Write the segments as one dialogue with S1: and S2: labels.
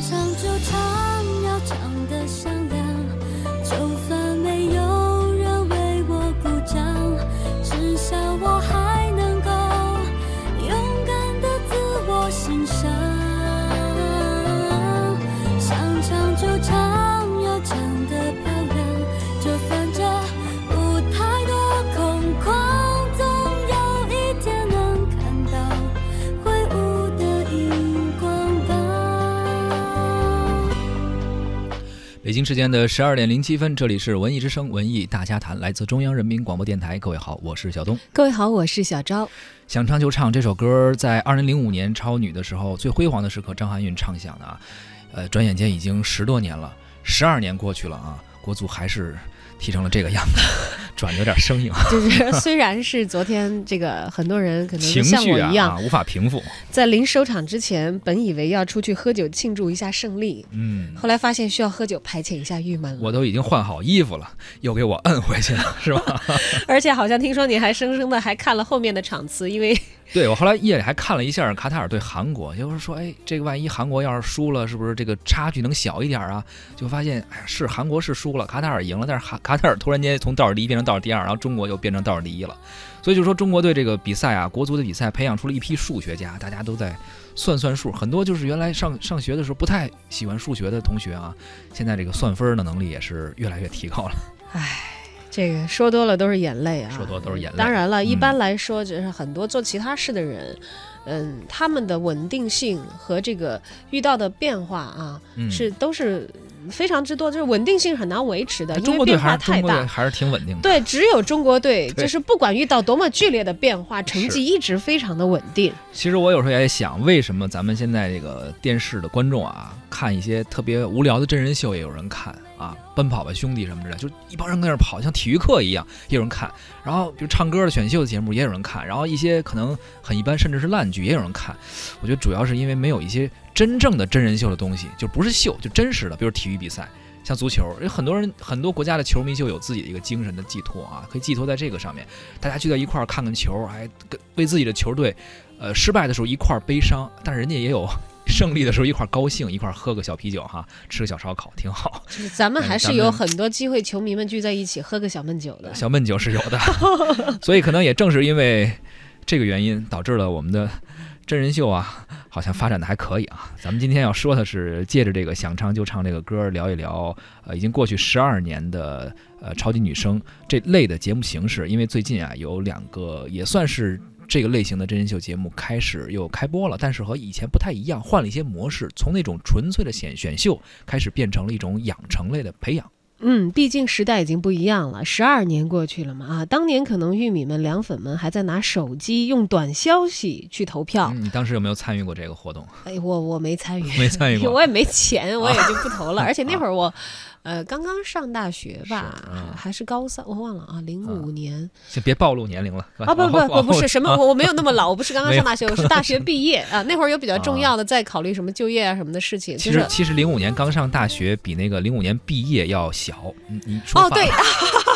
S1: 唱就唱，要唱得响亮
S2: 北京时间的十二点零七分，这里是文艺之声文艺大家谈，来自中央人民广播电台。各位好，我是小东。
S3: 各位好，我是小昭。
S2: 想唱就唱这首歌，在二零零五年超女的时候最辉煌的时刻，张含韵唱响的啊。呃，转眼间已经十多年了，十二年过去了啊，国足还是踢成了这个样子，转的有点生硬，
S3: 就是虽然是昨天这个很多人可能
S2: 情
S3: 像
S2: 绪啊
S3: 我一样，
S2: 啊无法平复。
S3: 在临收场之前，本以为要出去喝酒庆祝一下胜利，
S2: 嗯，
S3: 后来发现需要喝酒排遣一下郁闷了。
S2: 我都已经换好衣服了，又给我摁回去了，是吧？
S3: 而且好像听说你还生生的还看了后面的场次，因为
S2: 对我后来夜里还看了一下卡塔尔对韩国，就是说，哎，这个万一韩国要是输了，是不是这个差距能小一点啊？就发现，哎呀，是韩国是输了，卡塔尔赢了，但是卡卡塔尔突然间从倒数第一变成倒数第二，然后中国又变成倒数第一了。所以就说中国队这个比赛啊，国足的比赛培养出了一批数学家，大家都在算算数，很多就是原来上上学的时候不太喜欢数学的同学啊，现在这个算分的能力也是越来越提高了。
S3: 唉这个说多了都是眼泪啊，
S2: 说多都是眼泪
S3: 当然了，
S2: 嗯
S3: 一般来说，就是很多做其他事的人，嗯，他们的稳定性和这个遇到的变化啊，
S2: 嗯，
S3: 是都是非常之多，就是稳定性很难维持的，因
S2: 中国队
S3: 为变化太
S2: 还是中国队
S3: 大。
S2: 还是挺稳定的。
S3: 对，只有中国队，就是不管遇到多么剧烈的变化，成绩一直非常的稳定。
S2: 其实我有时候也想，为什么咱们现在这个电视的观众啊，看一些特别无聊的真人秀也有人看啊，奔跑吧兄弟什么之类，就一帮人在那儿跑，像体育课一样，也有人看。然后比如唱歌的选秀的节目也有人看，然后一些可能很一般，甚至是烂剧也有人看。我觉得主要是因为没有一些真正的真人秀的东西，就不是秀，就真实的，比如体育比赛。像足球，有很多人很多国家的球迷就有自己的一个精神的寄托啊，可以寄托在这个上面。大家聚在一块儿看看球，哎跟为自己的球队，呃，失败的时候一块儿悲伤，但是人家也有胜利的时候一块儿高兴，一块儿喝个小啤酒哈，吃个小烧烤，挺好。
S3: 就是咱们
S2: 哎
S3: 还是有很多机会，球迷们聚在一起喝个小闷酒的。
S2: 小闷酒是有的，所以可能也正是因为这个原因，导致了我们的真人秀啊，好像发展的还可以啊。咱们今天要说的是，借着这个想唱就唱这个歌，聊一聊呃已经过去十二年的呃超级女声这类的节目形式。因为最近啊，有两个也算是。这个类型的真人秀节目开始又开播了，但是和以前不太一样，换了一些模式，从那种纯粹的选选秀开始变成了一种养成类的培养。
S3: 嗯，毕竟时代已经不一样了，十二年过去了嘛啊，当年可能玉米们、凉粉们还在拿手机用短消息去投票。
S2: 嗯你当时有没有参与过这个活动？
S3: 哎，我我没参与，
S2: 没参与过
S3: 我也没钱，我也就不投了。而且那会儿我，呃，刚刚上大学吧，还是高三，我忘了啊，零五年
S2: 先别暴露年龄了。
S3: 啊，不不 不，我不是什么，我我没有那么老，我不是刚刚上大学，我 是大学毕业啊。那会儿有比较重要的，在考虑什么就业啊什么的事情。就是
S2: 其实其实零五年刚上大学，比那个零五年毕业要小。你，你说
S3: 哦，对
S2: 了，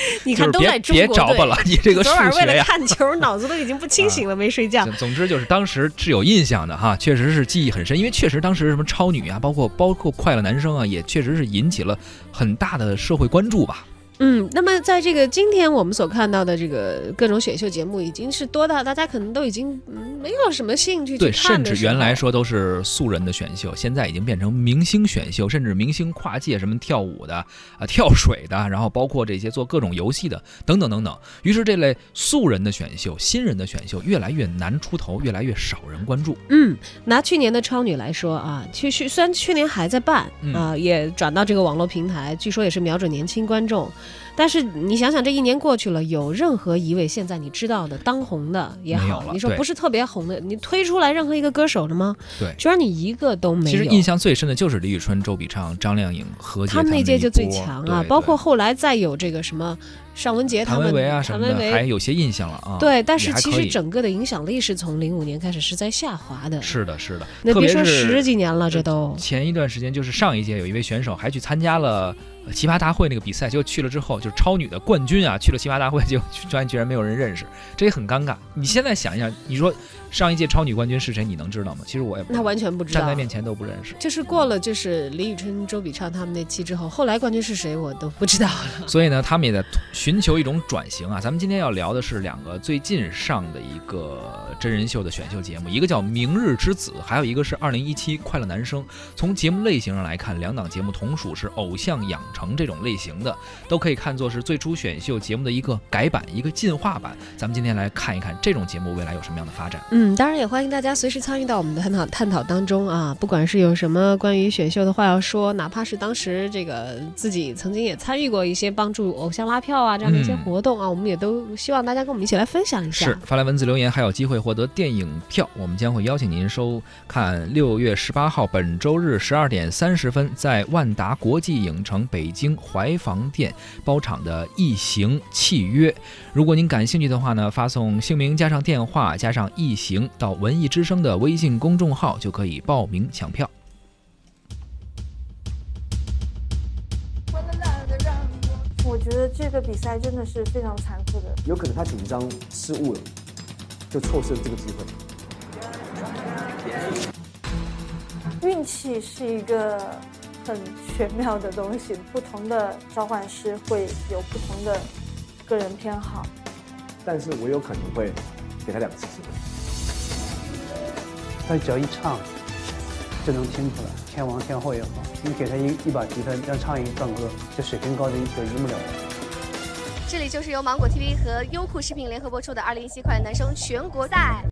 S3: 你看都在中国别。
S2: 找吧了，你这个数
S3: 昨晚为了。看球，脑子都已经不清醒了，没睡觉。
S2: 总总之就是当时是有印象的哈，确实是记忆很深，因为确实当时什么超女啊，包括包括快乐男生啊，也确实是引起了很大的社会关注吧。
S3: 嗯，那么在这个今天我们所看到的这个各种选秀节目，已经是多到大家可能都已经嗯没有什么兴趣去
S2: 对，甚至原来说都是素人的选秀，现在已经变成明星选秀，甚至明星跨界，什么跳舞的啊、跳水的，然后包括这些做各种游戏的等等等等。于是这类素人的选秀、新人的选秀越来越难出头，越来越少人关注。
S3: 嗯，拿去年的超女来说啊，去去虽然去年还在办
S2: 嗯
S3: 啊、也转到这个网络平台，据说也是瞄准年轻观众。但是你想想，这一年过去了，有任何一位现在你知道的当红的也好，你说不是特别红的，你推出来任何一个歌手了吗？
S2: 对
S3: 居然你一个都没有。
S2: 其实印象最深的就是李宇春、周笔畅、张靓颖、何洁
S3: 他们那届就最强啊，包括后来再有这个什么尚雯婕他们，
S2: 谭维维啊什么的。还有些印象了啊。
S3: 对，但是其实整个的影响力是从零五年开始是在下滑的。
S2: 是的，是的，
S3: 那别说十几年了，这都
S2: 前一段时间，就是上一届有一位选手还去参加了呃奇葩大会那个比赛，结果去了之后，就是超女的冠军啊，去了奇葩大会，结果居然居然没有人认识，这也很尴尬。你现在想一想，你说上一届超女冠军是谁？你能知道吗？其实我也不知道
S3: 那完全不知道
S2: 站在。面前都不认识。
S3: 就是过了就是李宇春、周笔畅他们那期之后，后来冠军是谁我都不知道了。
S2: 所以呢，他们也在寻求一种转型啊。咱们今天要聊的是两个最近上的一个真人秀的选秀节目，一个叫《明日之子》，还有一个是2017快乐男声。从节目类型上来看，两档节目同属是偶像养成这种类型的，都可以看作是最初选秀节目的一个改版、一个进化版。咱们今天来看一看这种节目未来有什么样的发展。
S3: 嗯，当然也欢迎大家随时参与到我们的探讨探讨当中啊，不管是有什么关于选秀的话要说，哪怕是当时这个自己曾经也参与过一些帮助偶像拉票啊这样的一些
S2: 嗯
S3: 活动啊，我们也都希望大家跟我们一起来分享一下。
S2: 是发来文字留言，还有机会获得电影票。我们将会邀请您收看六月十八号本周日十二点三十分，在万达国际影城北京怀房店包场的《异形契约》。如果您感兴趣的话呢，发送姓名加上电话加上“异形”到文艺之声的微信公众号就可以报名抢票。
S4: 我觉得这个比赛真的是非常残酷的。
S5: 有可能他紧张失误了，就错失了这个机会。
S4: 运气是一个很玄妙的东西，不同的召唤师会有不同的个人偏好。
S5: 但是我有可能会给他两次机会。
S6: 他只要一唱，就能听出来，天王天后也好，你给他一一把吉他，让唱一段歌，这水平高的就一目了然。
S7: 这里就是由芒果 TV 和优酷视频联合播出的二零一七快乐男声全国赛。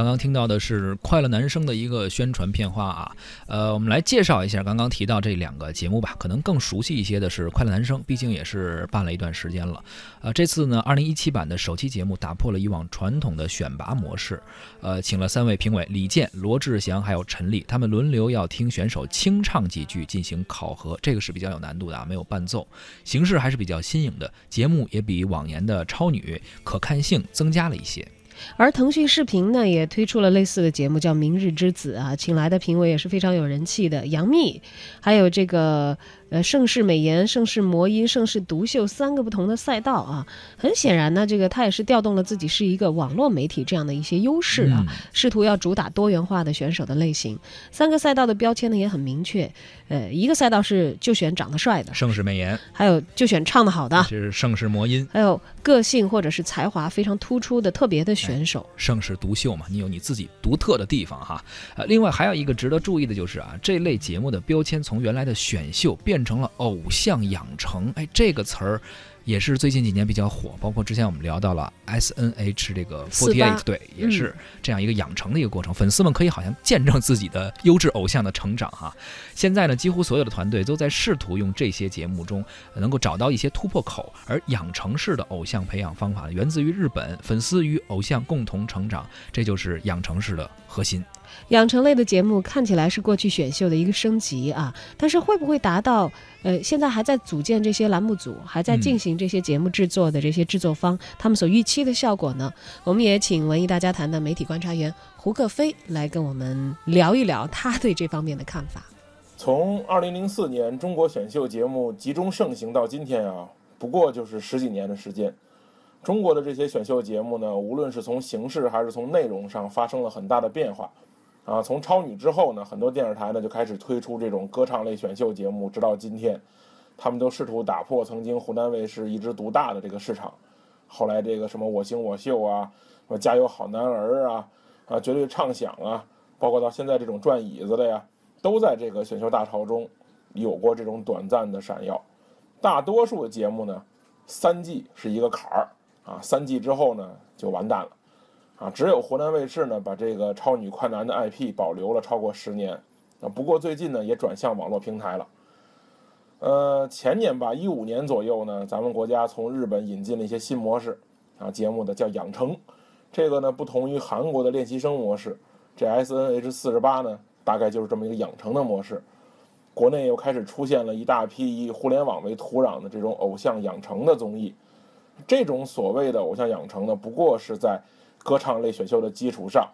S2: 刚刚听到的是快乐男声的一个宣传片花啊，呃，我们来介绍一下刚刚提到这两个节目吧。可能更熟悉一些的是快乐男声，毕竟也是办了一段时间了。呃，这次呢，二零一七版的首期节目打破了以往传统的选拔模式，呃，请了三位评委李健、罗志祥还有陈丽，他们轮流要听选手清唱几句进行考核，这个是比较有难度的啊，没有伴奏，形式还是比较新颖的。节目也比往年的超女可看性增加了一些。
S3: 而腾讯视频呢也推出了类似的节目，叫《明日之子》啊，请来的评委也是非常有人气的，杨幂，还有这个呃盛世美颜、盛世魔音、盛世独秀三个不同的赛道啊。很显然呢，这个他也是调动了自己是一个网络媒体这样的一些优势啊，
S2: 嗯
S3: 试图要主打多元化的选手的类型。三个赛道的标签呢也很明确，呃，一个赛道是就选长得帅的，
S2: 盛世美颜，
S3: 还有就选唱得好的。
S2: 这是盛世魔音。
S3: 还有个性或者是才华非常突出的特别的选手，
S2: 盛世独秀嘛，你有你自己独特的地方哈。呃，另外还有一个值得注意的就是啊，这类节目的标签从原来的选秀变成了偶像养成，哎，这个词儿。也是最近几年比较火，包括之前我们聊到了 S N H 这个
S3: 四
S2: Forty Eight，对，也是这样一个养成的一个过程。粉丝们可以好像见证自己的优质偶像的成长哈。现在呢，几乎所有的团队都在试图用这些节目中呃能够找到一些突破口，而养成式的偶像培养方法源自于日本，粉丝与偶像共同成长，这就是养成式的核心。
S3: 养成类的节目看起来是过去选秀的一个升级啊，但是会不会达到呃现在还在组建这些栏目组，还在进行这些节目制作的这些制作方、他们所预期的效果呢？我们也请文艺大家谈的媒体观察员胡克飞来跟我们聊一聊他对这方面的看法。
S8: 从二零零四年中国选秀节目集中盛行到今天啊，不过就是十几年的时间。中国的这些选秀节目呢，无论是从形式还是从内容上，发生了很大的变化。啊，从超女之后呢，很多电视台呢就开始推出这种歌唱类选秀节目，直到今天，他们都试图打破曾经湖南卫视一枝独大的这个市场。后来这个什么我行我秀啊，什么加油好男儿啊，啊绝对畅想啊，包括到现在这种转椅子的呀，都在这个选秀大潮中有过这种短暂的闪耀。大多数的节目呢，三季是一个坎儿啊，三季之后呢就完蛋了。啊，只有湖南卫视呢把这个超女快男的 IP 保留了超过十年，啊，不过最近呢也转向网络平台了。呃，前年吧，一五年左右呢，咱们国家从日本引进了一些新模式，啊，节目的叫养成，这个呢不同于韩国的练习生模式，这 S N H 四十八呢大概就是这么一个养成的模式。国内又开始出现了一大批以互联网为土壤的这种偶像养成的综艺，这种所谓的偶像养成呢，不过是在歌唱类选秀的基础上，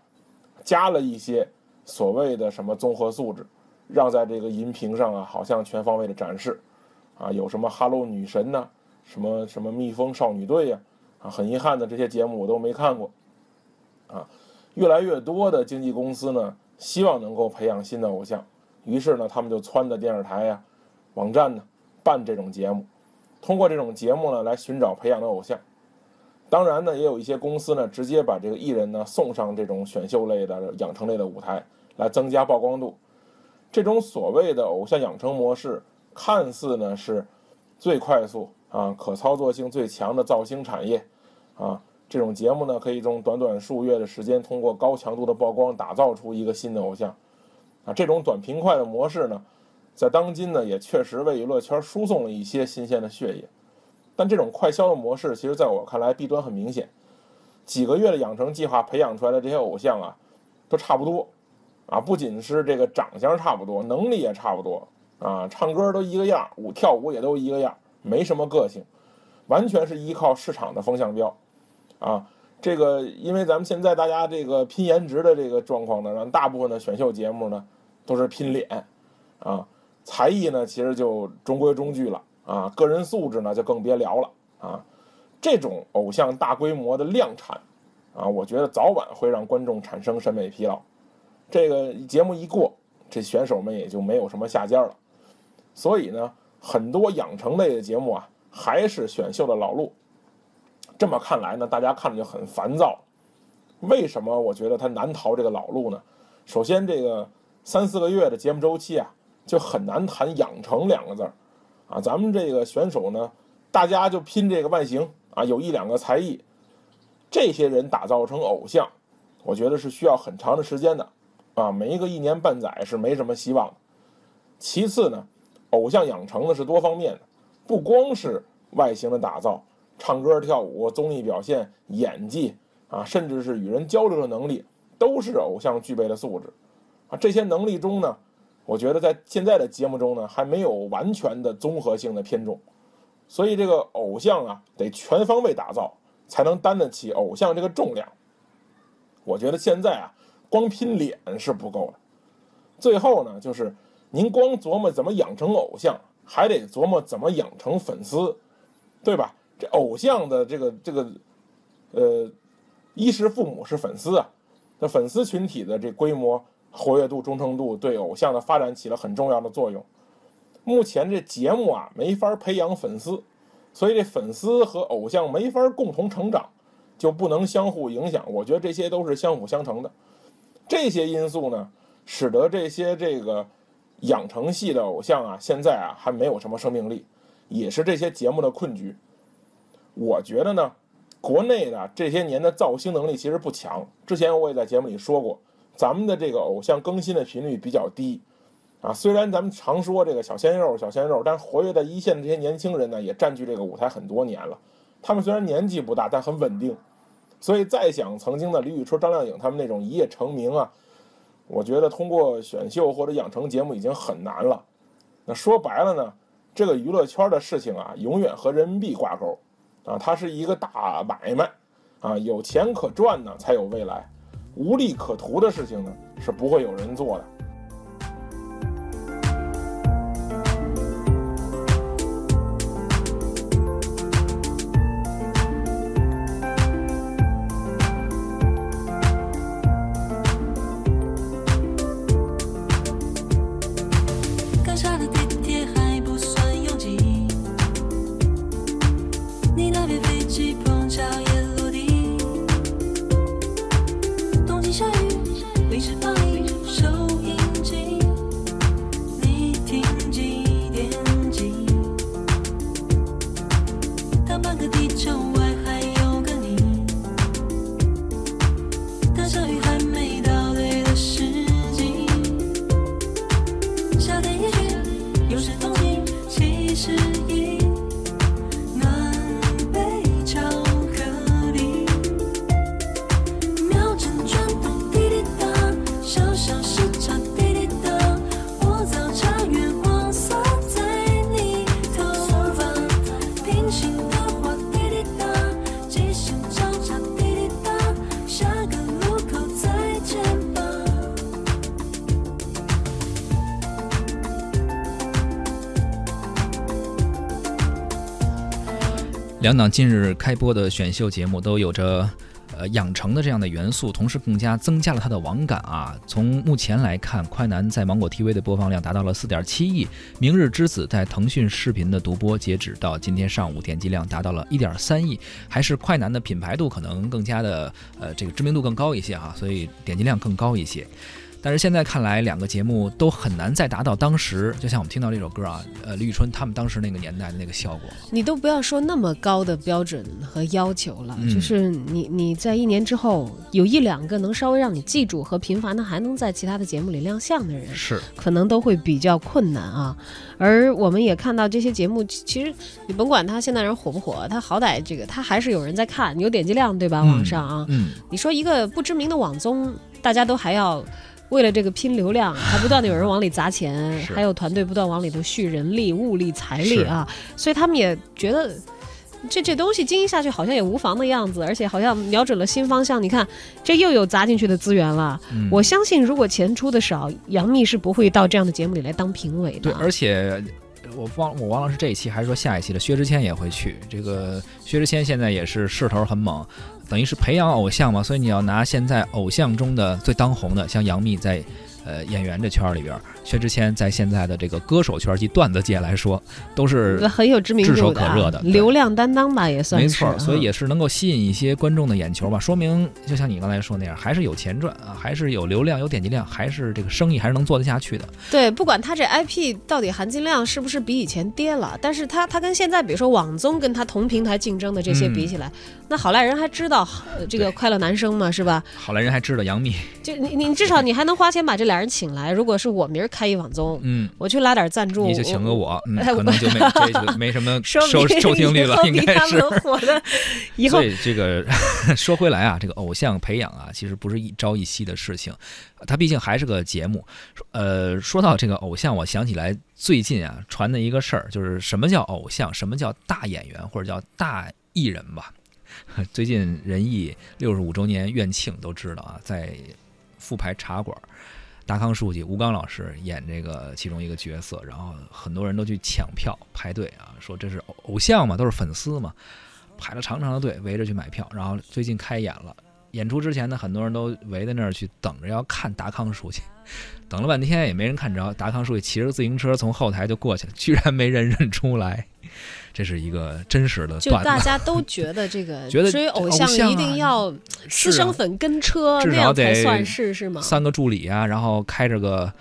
S8: 加了一些所谓的什么综合素质，让在这个荧屏上啊，好像全方位的展示，啊，有什么哈喽女神呐、什么什么蜜蜂少女队呀、啊，很遗憾的这些节目我都没看过，啊，越来越多的经纪公司呢，希望能够培养新的偶像，于是呢，他们就撺掇电视台呀、网站呢办这种节目，通过这种节目呢来寻找培养的偶像。当然呢，也有一些公司呢，直接把这个艺人呢送上这种选秀类的、养成类的舞台，来增加曝光度。这种所谓的偶像养成模式，看似呢是最快速啊、可操作性最强的造星产业啊。这种节目呢，可以用短短数月的时间，通过高强度的曝光，打造出一个新的偶像啊。这种短平快的模式呢，在当今呢，也确实为娱乐圈输送了一些新鲜的血液。但这种快消的模式，其实在我看来弊端很明显。几个月的养成计划培养出来的这些偶像啊，都差不多，啊，不仅是这个长相差不多，能力也差不多，啊，唱歌都一个样，舞跳舞也都一个样，没什么个性，完全是依靠市场的风向标，啊，这个因为咱们现在大家这个拼颜值的这个状况呢，让大部分的选秀节目呢都是拼脸，啊，才艺呢其实就中规中矩了。啊，个人素质呢就更别聊了啊！这种偶像大规模的量产，啊，我觉得早晚会让观众产生审美疲劳。这个节目一过，这选手们也就没有什么下家了。所以呢，很多养成类的节目啊，还是选秀的老路。这么看来呢，大家看着就很烦躁。为什么我觉得它难逃这个老路呢？首先，这个三四个月的节目周期啊，就很难谈“养成”两个字儿。啊，咱们这个选手呢，大家就拼这个外形啊，有一两个才艺，这些人打造成偶像，我觉得是需要很长的时间的，啊，没一个一年半载是没什么希望的。其次呢，偶像养成的是多方面的，不光是外形的打造，唱歌、跳舞、综艺表现、演技啊，甚至是与人交流的能力，都是偶像具备的素质。啊，这些能力中呢。我觉得在现在的节目中呢，还没有完全的综合性的偏重，所以这个偶像啊，得全方位打造，才能担得起偶像这个重量。我觉得现在啊，光拼脸是不够的。最后呢，就是您光琢磨怎么养成偶像，还得琢磨怎么养成粉丝，对吧？这偶像的这个这个，呃，衣食父母是粉丝啊，那粉丝群体的这规模。活跃度、忠诚度对偶像的发展起了很重要的作用。目前这节目啊没法培养粉丝，所以这粉丝和偶像没法共同成长，就不能相互影响。我觉得这些都是相辅相成的。这些因素呢，使得这些这个养成系的偶像啊，现在啊还没有什么生命力，也是这些节目的困局。我觉得呢，国内的这些年的造星能力其实不强。之前我也在节目里说过。咱们的这个偶像更新的频率比较低，啊，虽然咱们常说这个小鲜肉、小鲜肉，但活跃在一线的这些年轻人呢，也占据这个舞台很多年了。他们虽然年纪不大，但很稳定，所以再想曾经的李宇春、张靓颖他们那种一夜成名啊，我觉得通过选秀或者养成节目已经很难了。那说白了呢，这个娱乐圈的事情啊，永远和人民币挂钩，啊，它是一个大买卖，啊，有钱可赚呢，才有未来。无利可图的事情呢，是不会有人做的。
S2: 两档近日开播的选秀节目都有着呃养成的这样的元素，同时更加增加了它的网感啊。从目前来看，快男在芒果 TV 的播放量达到了四点七亿，明日之子在腾讯视频的独播，截止到今天上午点击量达到了一点三亿，还是快男的品牌度可能更加的呃这个知名度更高一些哈，所以点击量更高一些。但是现在看来，两个节目都很难再达到当时，就像我们听到这首歌啊，呃，李宇春他们当时那个年代的那个效果。
S3: 你都不要说那么高的标准和要求了，
S2: 嗯
S3: 就是你你在一年之后有一两个能稍微让你记住和频繁的还能在其他的节目里亮相的人，
S2: 是，
S3: 可能都会比较困难啊。而我们也看到这些节目，其其实你甭管他现在人火不火，他好歹这个他还是有人在看，有点击量对吧？
S2: 嗯
S3: 网上啊，
S2: 嗯，
S3: 你说一个不知名的网综，大家都还要为了这个拼流量，还不断的有人往里砸钱，还有团队不断往里头蓄人力、物力、财力啊，所以他们也觉得。这这东西经营下去好像也无妨的样子，而且好像瞄准了新方向。你看，这又有砸进去的资源了。
S2: 嗯
S3: 我相信，如果钱出的少，杨幂是不会到这样的节目里来当评委的。
S2: 对，而且我忘我忘了是这一期还是说下一期了，薛之谦也会去。这个薛之谦现在也是势头很猛，等于是培养偶像嘛，所以你要拿现在偶像中的最当红的，像杨幂在。呃，演员这圈儿里边，薛之谦在现在的这个歌手圈及段子界来说，都是
S3: 很有知名度
S2: 炙手可热的对
S3: 流量担当吧，也算是。
S2: 没错，所以
S3: 啊
S2: 也是能够吸引一些观众的眼球吧。说明就像你刚才说那样，还是有钱赚啊，还是有流量、有点击量，还是这个生意还是能做得下去的。
S3: 对，不管他这 IP 到底含金量是不是比以前跌了，但是他他跟现在比如说网综跟他同平台竞争的这些比起来，那好赖人还知道、呃这个快乐男生嘛，是吧？
S2: 好赖人还知道杨幂，
S3: 就你你至少你还能花钱把这俩人请来。如果是我明儿开一网综，
S2: 嗯，
S3: 我去拉点赞助，
S2: 你就请个我，嗯，
S3: 哎
S2: 可能就没 这就没什么 收收听率了，应该是。
S3: 们火的，以后
S2: 所以这个说回来啊，这个偶像培养啊，其实不是一朝一夕的事情，它毕竟还是个节目。呃，说到这个偶像，我想起来最近啊传的一个事儿，就是什么叫偶像，什么叫大演员或者叫大艺人吧。最近仁义六十五周年院庆都知道啊，在复排茶馆。达康书记吴刚老师演这个其中一个角色，然后很多人都去抢票排队啊，说这是偶偶像嘛，都是粉丝嘛，排了长长的队围着去买票。然后最近开演了，演出之前呢，很多人都围在那儿去等着要看达康书记，等了半天也没人看着，达康书记骑着自行车从后台就过去了，居然没人认出来，这是一个真实的
S3: 就
S2: 段子。
S3: 大家都觉得这个
S2: 觉得
S3: 追偶
S2: 偶像啊
S3: 一定要私生粉跟车，
S2: 至
S3: 那样
S2: 少得
S3: 才算是是吗？
S2: 三个助理啊，然后开着个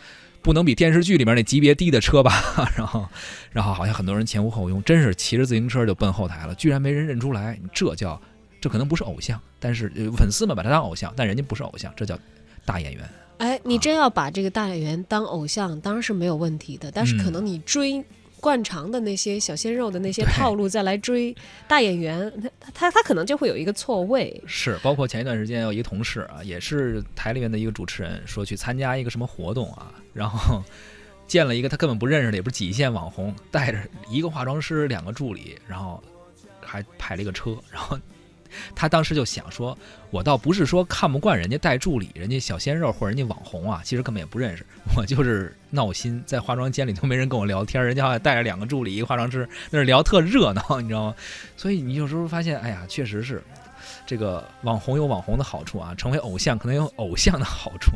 S2: 不能比电视剧里面那级别低的车吧，然后，然后好像很多人前呼后拥，真是骑着自行车就奔后台了，居然没人认出来，这叫这可能不是偶像，但是呃粉丝们把他当偶像，但人家不是偶像，这叫大演员。
S3: 哎，你真要把这个大演员当偶像，当然是没有问题的。但是可
S2: 嗯
S3: 能你追惯常的那些小鲜肉的那些套路，再来追大演员，他他他可能就会有一个错位。
S2: 是，包括前一段时间有一个同事啊，也是台里面的一个主持人，说去参加一个什么活动啊，然后见了一个他根本不认识的，也不是几线网红，带着一个化妆师、两个助理，然后还派了一个车，然后他当时就想说，我倒不是说看不惯人家带助理，人家小鲜肉或者人家网红啊，其实根本也不认识，我就是闹心，在化妆间里都没人跟我聊天，人家还带着两个助理、一个化妆师，那是聊特热闹，你知道吗？所以你有时候发现，哎呀，确实是。这个网红有网红的好处啊，成为偶像可能有偶像的好处。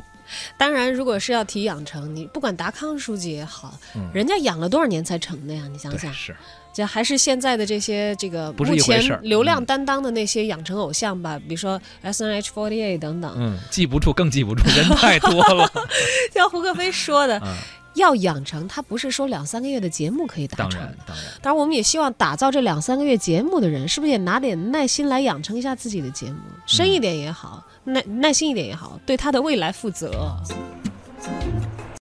S3: 当然，如果是要提养成，你不管达康书记也好，
S2: 嗯，
S3: 人家养了多少年才成的呀？你想想，
S2: 是
S3: 这还是现在的这些这个
S2: 不是
S3: 目前流量
S2: 嗯
S3: 担当的那些养成偶像吧，比如说 S N H forty eight 等等，
S2: 嗯，记不住更记不住，人太多了。
S3: 像胡可飞说的，
S2: 嗯，
S3: 要养成，他不是说两三个月的节目可以达成。
S2: 当然当然，
S3: 当然，我们也希望打造这两三个月节目的人，是不是也拿点耐心来养成一下自己的节目，深一点也好，耐耐心一点也好，对他的未来负责。